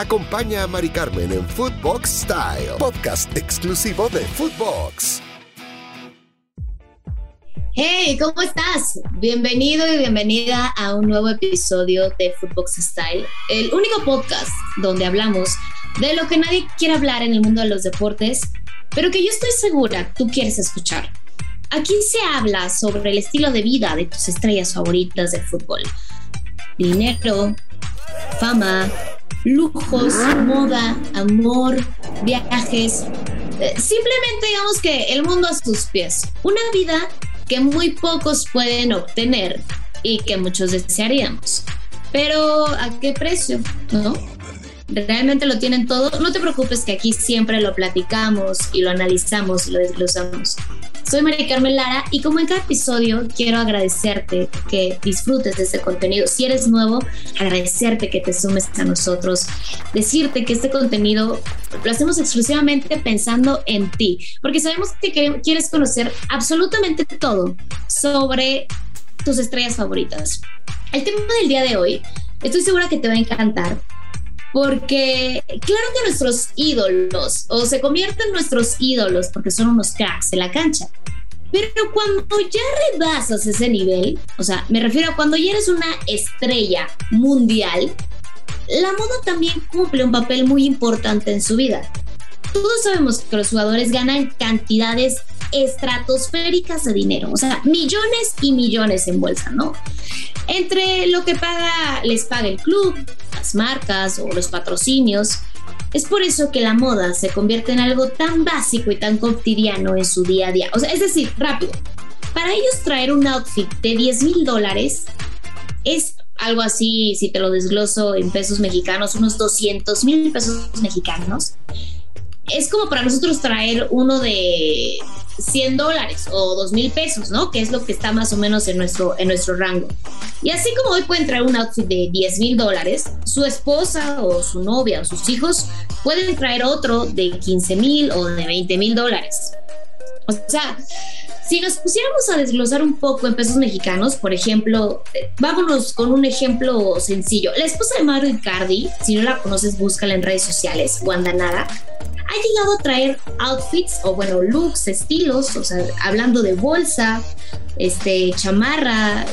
Acompaña a Mari Carmen en Footbox Style, podcast exclusivo de Footbox. Hey, ¿cómo estás? Bienvenido y bienvenida a un nuevo episodio de Footbox Style, el único podcast donde hablamos de lo que nadie quiere hablar en el mundo de los deportes, pero que yo estoy segura tú quieres escuchar. Aquí se habla sobre el estilo de vida de tus estrellas favoritas del fútbol. Dinero, fama, lujos, moda, amor, viajes. Eh, simplemente digamos que el mundo a sus pies. Una vida que muy pocos pueden obtener y que muchos desearíamos. Pero ¿a qué precio? ¿No? ¿Realmente lo tienen todo? No te preocupes que aquí siempre lo platicamos y lo analizamos y lo desglosamos. Soy María Carmen Lara y como en cada episodio quiero agradecerte que disfrutes de este contenido. Si eres nuevo, agradecerte que te sumes a nosotros. Decirte que este contenido lo hacemos exclusivamente pensando en ti, porque sabemos que quieres conocer absolutamente todo sobre tus estrellas favoritas. El tema del día de hoy, estoy segura que te va a encantar porque claro que nuestros ídolos, o se convierten en nuestros ídolos porque son unos cracks en la cancha, pero cuando ya rebasas ese nivel, o sea, me refiero a cuando ya eres una estrella mundial, la moda también cumple un papel muy importante en su vida. Todos sabemos que los jugadores ganan cantidades estratosféricas de dinero, o sea, millones y millones en bolsa, ¿no? Entre lo que paga, les paga el club, las marcas o los patrocinios. Es por eso que la moda se convierte en algo tan básico y tan cotidiano en su día a día. O sea, es decir, rápido. Para ellos traer un outfit de 10 mil dólares es algo así, si te lo desgloso en pesos mexicanos, unos 200 mil pesos mexicanos. Es como para nosotros traer uno de 100 dólares o 2 mil pesos, ¿no? Que es lo que está más o menos en nuestro, en nuestro rango. Y así como hoy pueden traer un outfit de 10 mil dólares, su esposa o su novia o sus hijos pueden traer otro de 15 mil o de 20 mil dólares. O sea, si nos pusiéramos a desglosar un poco en pesos mexicanos, por ejemplo, eh, vámonos con un ejemplo sencillo. La esposa de Mario Icardi, si no la conoces, búscala en redes sociales, Wanda Nada, ha llegado a traer outfits o bueno, looks, estilos, o sea, hablando de bolsa, este, chamarra,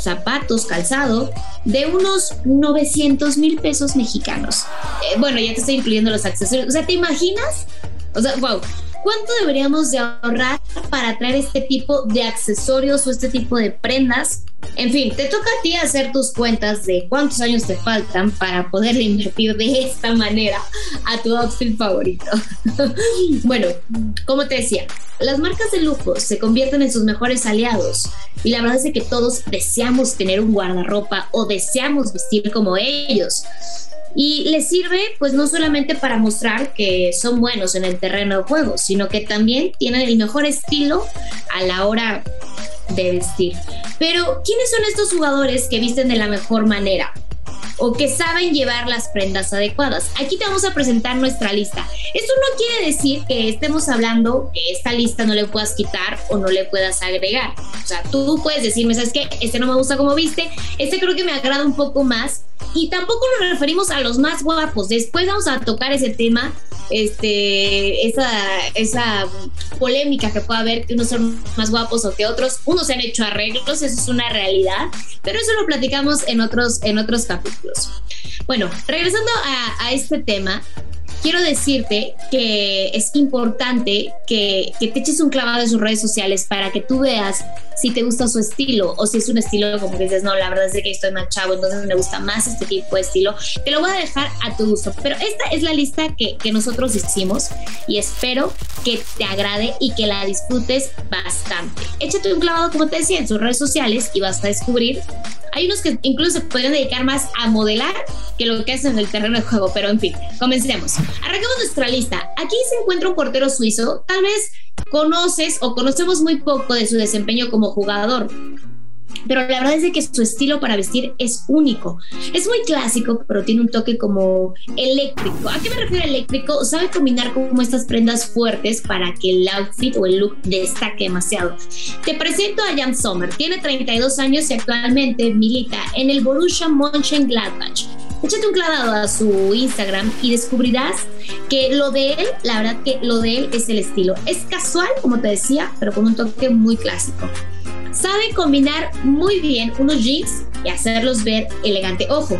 zapatos, calzado, de unos 900 mil pesos mexicanos. Eh, bueno, ya te estoy incluyendo los accesorios. O sea, ¿te imaginas? O sea, wow. ¿Cuánto deberíamos de ahorrar para traer este tipo de accesorios o este tipo de prendas en fin, te toca a ti hacer tus cuentas de cuántos años te faltan para poder invertir de esta manera a tu outfit favorito. bueno, como te decía, las marcas de lujo se convierten en sus mejores aliados y la verdad es que todos deseamos tener un guardarropa o deseamos vestir como ellos. Y les sirve pues no solamente para mostrar que son buenos en el terreno de juego, sino que también tienen el mejor estilo a la hora de vestir. Pero, ¿quiénes son estos jugadores que visten de la mejor manera? O que saben llevar las prendas adecuadas. Aquí te vamos a presentar nuestra lista. Esto no quiere decir que estemos hablando que esta lista no le puedas quitar o no le puedas agregar. O sea, tú puedes decirme, ¿sabes qué? Este no me gusta como viste, este creo que me agrada un poco más. Y tampoco nos referimos a los más guapos. Después vamos a tocar ese tema este, esa, esa polémica que puede haber, que unos son más guapos o que otros, unos se han hecho arreglos, eso es una realidad, pero eso lo platicamos en otros, en otros capítulos. Bueno, regresando a, a este tema, quiero decirte que es importante que, que, te eches un clavado en sus redes sociales para que tú veas si te gusta su estilo o si es un estilo como que dices, no, la verdad es que estoy más chavo, entonces me gusta más este tipo de estilo. Te lo voy a dejar a tu gusto. Pero esta es la lista que, que nosotros hicimos y espero que te agrade y que la disfrutes bastante. Échate un clavado, como te decía, en sus redes sociales y vas a descubrir hay unos que incluso se podrían dedicar más a modelar que lo que hacen en el terreno de juego, pero en fin, comencemos. Arrancamos nuestra lista. Aquí se encuentra un portero suizo, tal vez conoces o conocemos muy poco de su desempeño como jugador pero la verdad es de que su estilo para vestir es único. Es muy clásico, pero tiene un toque como eléctrico. ¿A qué me refiero eléctrico? Sabe combinar como estas prendas fuertes para que el outfit o el look destaque demasiado. Te presento a Jan Sommer. Tiene 32 años y actualmente milita en el Borussia Mönchengladbach échate un clavado a su Instagram y descubrirás que lo de él, la verdad que lo de él es el estilo. Es casual, como te decía, pero con un toque muy clásico. Sabe combinar muy bien unos jeans y hacerlos ver elegante. Ojo,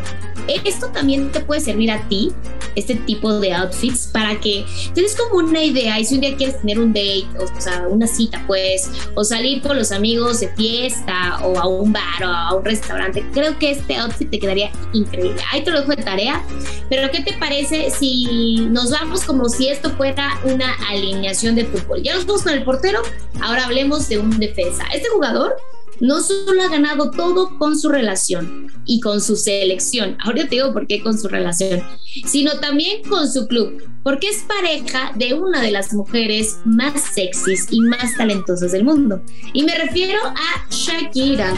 esto también te puede servir a ti, este tipo de outfits, para que tienes como una idea y si un día quieres tener un date, o sea, una cita, pues, o salir con los amigos de fiesta, o a un bar, o a un restaurante, creo que este outfit te quedaría increíble. Ahí te lo dejo de tarea, pero ¿qué te parece si nos vamos como si esto fuera una alineación de fútbol? Ya nos vamos con el portero, ahora hablemos de un defensa. Este jugador no solo ha ganado todo con su relación y con su selección, ahora te digo por qué con su relación, sino también con su club, porque es pareja de una de las mujeres más sexys y más talentosas del mundo. Y me refiero a Shakira.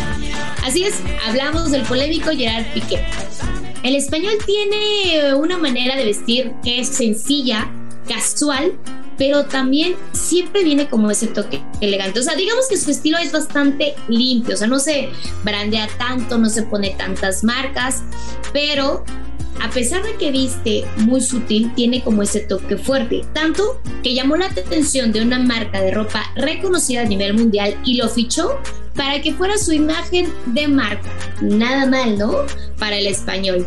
Así es, hablamos del polémico Gerard Piqué. El español tiene una manera de vestir que es sencilla, casual, pero también siempre viene como ese toque elegante. O sea, digamos que su estilo es bastante limpio, o sea, no se brandea tanto, no se pone tantas marcas, pero a pesar de que viste muy sutil, tiene como ese toque fuerte, tanto que llamó la atención de una marca de ropa reconocida a nivel mundial y lo fichó para que fuera su imagen de marca. Nada mal, ¿no? Para el español.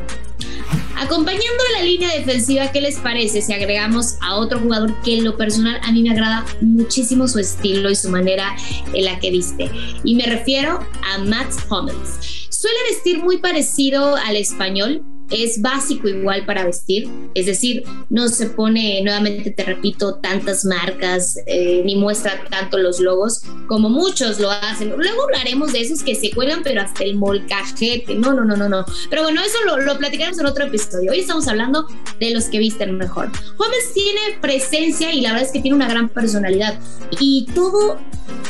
Acompañando la línea defensiva, ¿qué les parece si agregamos a otro jugador que en lo personal a mí me agrada muchísimo su estilo y su manera en la que viste? Y me refiero a Matt Hummels. Suele vestir muy parecido al español, es básico igual para vestir, es decir, no se pone, nuevamente te repito, tantas marcas eh, ni muestra tanto los logos como muchos lo hacen. Luego hablaremos de esos que se cuelgan, pero hasta el molcajete. No, no, no, no, no. Pero bueno, eso lo, lo platicaremos en otro episodio. Hoy estamos hablando de los que visten mejor. Gómez tiene presencia y la verdad es que tiene una gran personalidad. Y todo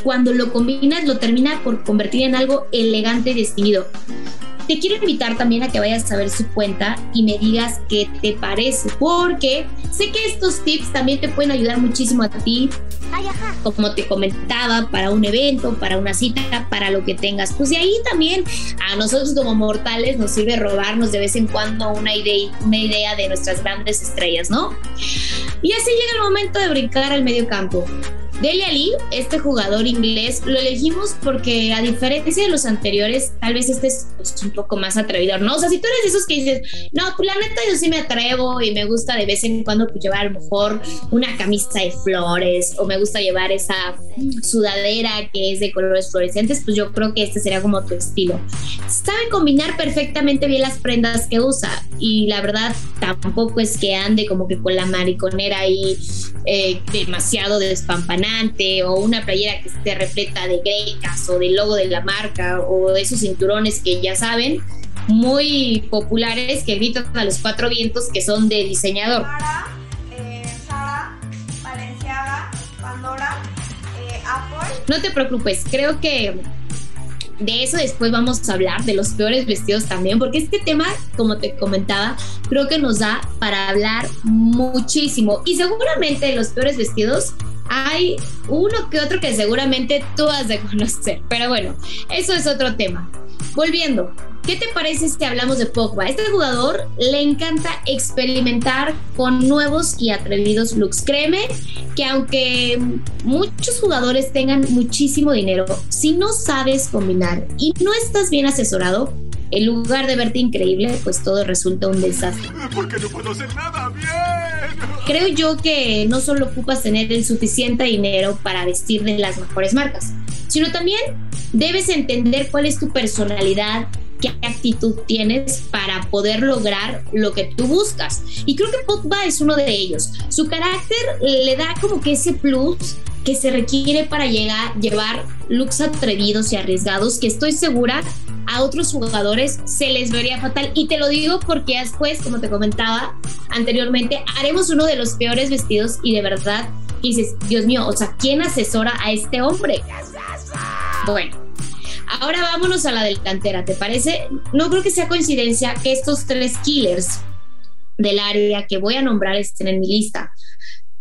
cuando lo combinas lo termina por convertir en algo elegante y distinguido. Te quiero invitar también a que vayas a ver su cuenta y me digas qué te parece, porque sé que estos tips también te pueden ayudar muchísimo a ti, como te comentaba, para un evento, para una cita, para lo que tengas. Pues de ahí también a nosotros como mortales nos sirve robarnos de vez en cuando una idea, una idea de nuestras grandes estrellas, ¿no? Y así llega el momento de brincar al medio campo. Dele Ali, este jugador inglés, lo elegimos porque a diferencia de los anteriores, tal vez este es pues, un poco más atrevido, ¿no? O sea, si tú eres de esos que dices, no, pues la neta yo sí me atrevo y me gusta de vez en cuando pues, llevar a lo mejor una camisa de flores o me gusta llevar esa sudadera que es de colores fluorescentes, pues yo creo que este sería como tu estilo. Sabe combinar perfectamente bien las prendas que usa y la verdad tampoco es que ande como que con la mariconera ahí eh, demasiado despampanada o una playera que esté repleta de grecas o del logo de la marca o de esos cinturones que ya saben, muy populares que gritan a los cuatro vientos que son de diseñador. Sara, eh, Pandora, eh, Apple. No te preocupes, creo que de eso después vamos a hablar, de los peores vestidos también, porque este tema, como te comentaba, creo que nos da para hablar muchísimo. Y seguramente los peores vestidos hay uno que otro que seguramente tú has de conocer. Pero bueno, eso es otro tema. Volviendo, ¿qué te parece si hablamos de Pogba? Este jugador le encanta experimentar con nuevos y atrevidos looks. Créeme que aunque muchos jugadores tengan muchísimo dinero, si no sabes combinar y no estás bien asesorado, en lugar de verte increíble, pues todo resulta un desastre. Porque no puedo nada bien. Creo yo que no solo ocupas tener el suficiente dinero para vestir de las mejores marcas, sino también debes entender cuál es tu personalidad, qué actitud tienes para poder lograr lo que tú buscas. Y creo que Pogba es uno de ellos. Su carácter le da como que ese plus que se requiere para llegar, llevar looks atrevidos y arriesgados que estoy segura a otros jugadores se les vería fatal. Y te lo digo porque después, como te comentaba anteriormente, haremos uno de los peores vestidos y de verdad dices, Dios mío, o sea, ¿quién asesora a este hombre? Bueno, ahora vámonos a la delantera, ¿te parece? No creo que sea coincidencia que estos tres killers del área que voy a nombrar estén en mi lista.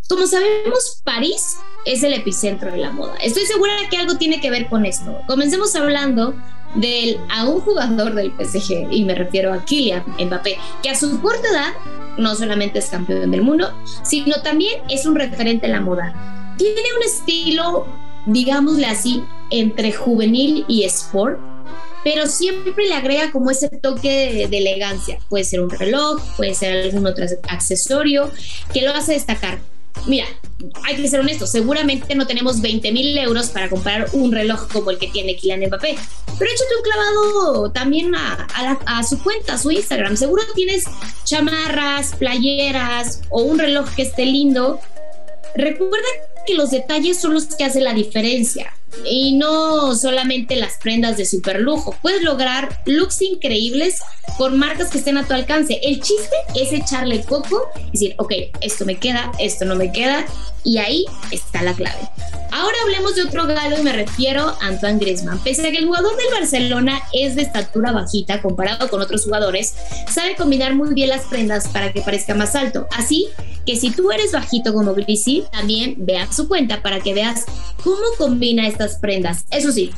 Como sabemos, París es el epicentro de la moda. Estoy segura que algo tiene que ver con esto. Comencemos hablando del a un jugador del PSG y me refiero a Kylian Mbappé, que a su corta edad no solamente es campeón del mundo, sino también es un referente en la moda. Tiene un estilo, digámosle así, entre juvenil y sport, pero siempre le agrega como ese toque de, elegancia. Puede ser un reloj, puede ser algún otro accesorio que lo hace destacar. Mira, hay que ser honestos, seguramente no tenemos 20 mil euros para comprar un reloj como el que tiene Kylian Mbappé, pero échate un clavado también a, a, su cuenta, a su Instagram. Seguro tienes chamarras, playeras o un reloj que esté lindo. Recuerda que los detalles son los que hacen la diferencia y no solamente las prendas de super lujo. Puedes lograr looks increíbles con marcas que estén a tu alcance. El chiste es echarle coco y decir, ok, esto me queda, esto no me queda, y ahí está la clave. Ahora hablemos de otro galo y me refiero a Antoine Griezmann. Pese a que el jugador del Barcelona es de estatura bajita comparado con otros jugadores, sabe combinar muy bien las prendas para que parezca más alto. Así que si tú eres bajito como Grisi, también vea su cuenta para que veas cómo combina estas prendas. Eso sí,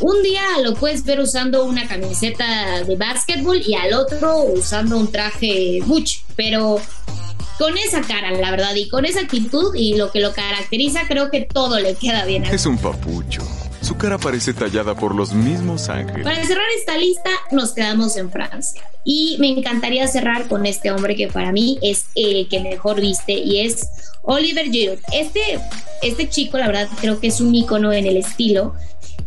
un día lo puedes ver usando una camiseta de básquetbol y al otro usando un traje Gucci, pero con esa cara, la verdad, y con esa actitud y lo que lo caracteriza, creo que todo le queda bien. Es un papucho. Su cara parece tallada por los mismos ángeles. Para cerrar esta lista, nos quedamos en Francia. Y me encantaría cerrar con este hombre que para mí es el que mejor viste y es Oliver Giroud. Este, este chico, la verdad, creo que es un ícono en el estilo.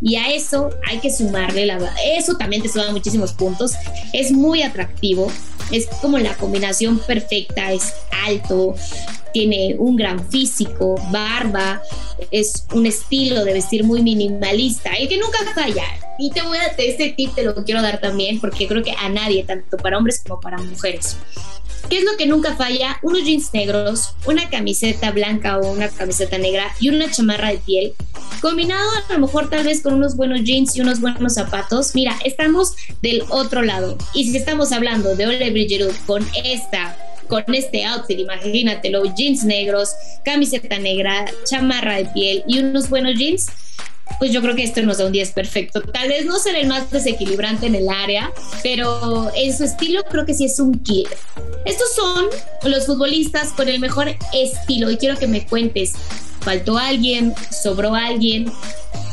Y a eso hay que sumarle, la verdad, eso también te suma muchísimos puntos. Es muy atractivo, es como la combinación perfecta, es alto, tiene un gran físico, barba, es un estilo de vestir muy minimalista, el que nunca falla. Y te voy a este tip te lo quiero dar también porque creo que a nadie, tanto para hombres como para mujeres. ¿Qué es lo que nunca falla? Unos jeans negros, una camiseta blanca o una camiseta negra y una chamarra de piel. Combinado a lo mejor tal vez con unos buenos jeans y unos buenos zapatos. Mira, estamos del otro lado. Y si estamos hablando de Ole Bridgerud con esta con este outfit, imagínatelo, jeans negros, camiseta negra, chamarra de piel y unos buenos jeans, pues yo creo que esto nos da un 10 perfecto. Tal vez no será el más desequilibrante en el área, pero en su estilo creo que sí es un killer. Estos son los futbolistas con el mejor estilo y quiero que me cuentes, ¿faltó alguien? ¿Sobró alguien?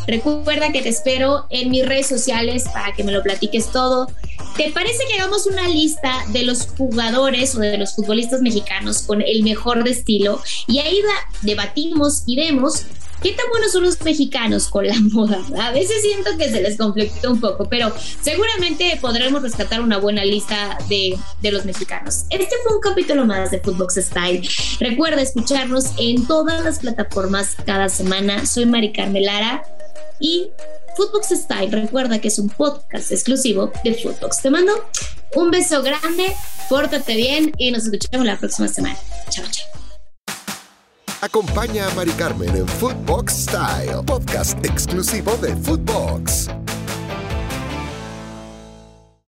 Recuerda que te espero en mis redes sociales para que me lo platiques todo. ¿Te parece que hagamos una lista de los jugadores o de los futbolistas mexicanos con el mejor estilo? Y ahí debatimos y vemos ¿Qué tan buenos son los mexicanos con la moda? A veces siento que se les conflictó un poco, pero seguramente podremos rescatar una buena lista de, de los mexicanos. Este fue un capítulo más de Footbox Style. Recuerda escucharnos en todas las plataformas cada semana. Soy Mari Carmelara y Footbox Style, recuerda que es un podcast exclusivo de Footbox. Te mando un beso grande, pórtate bien y nos escuchamos la próxima semana. Chao, chao. Acompaña a Mari Carmen en Footbox Style, podcast exclusivo de Footbox.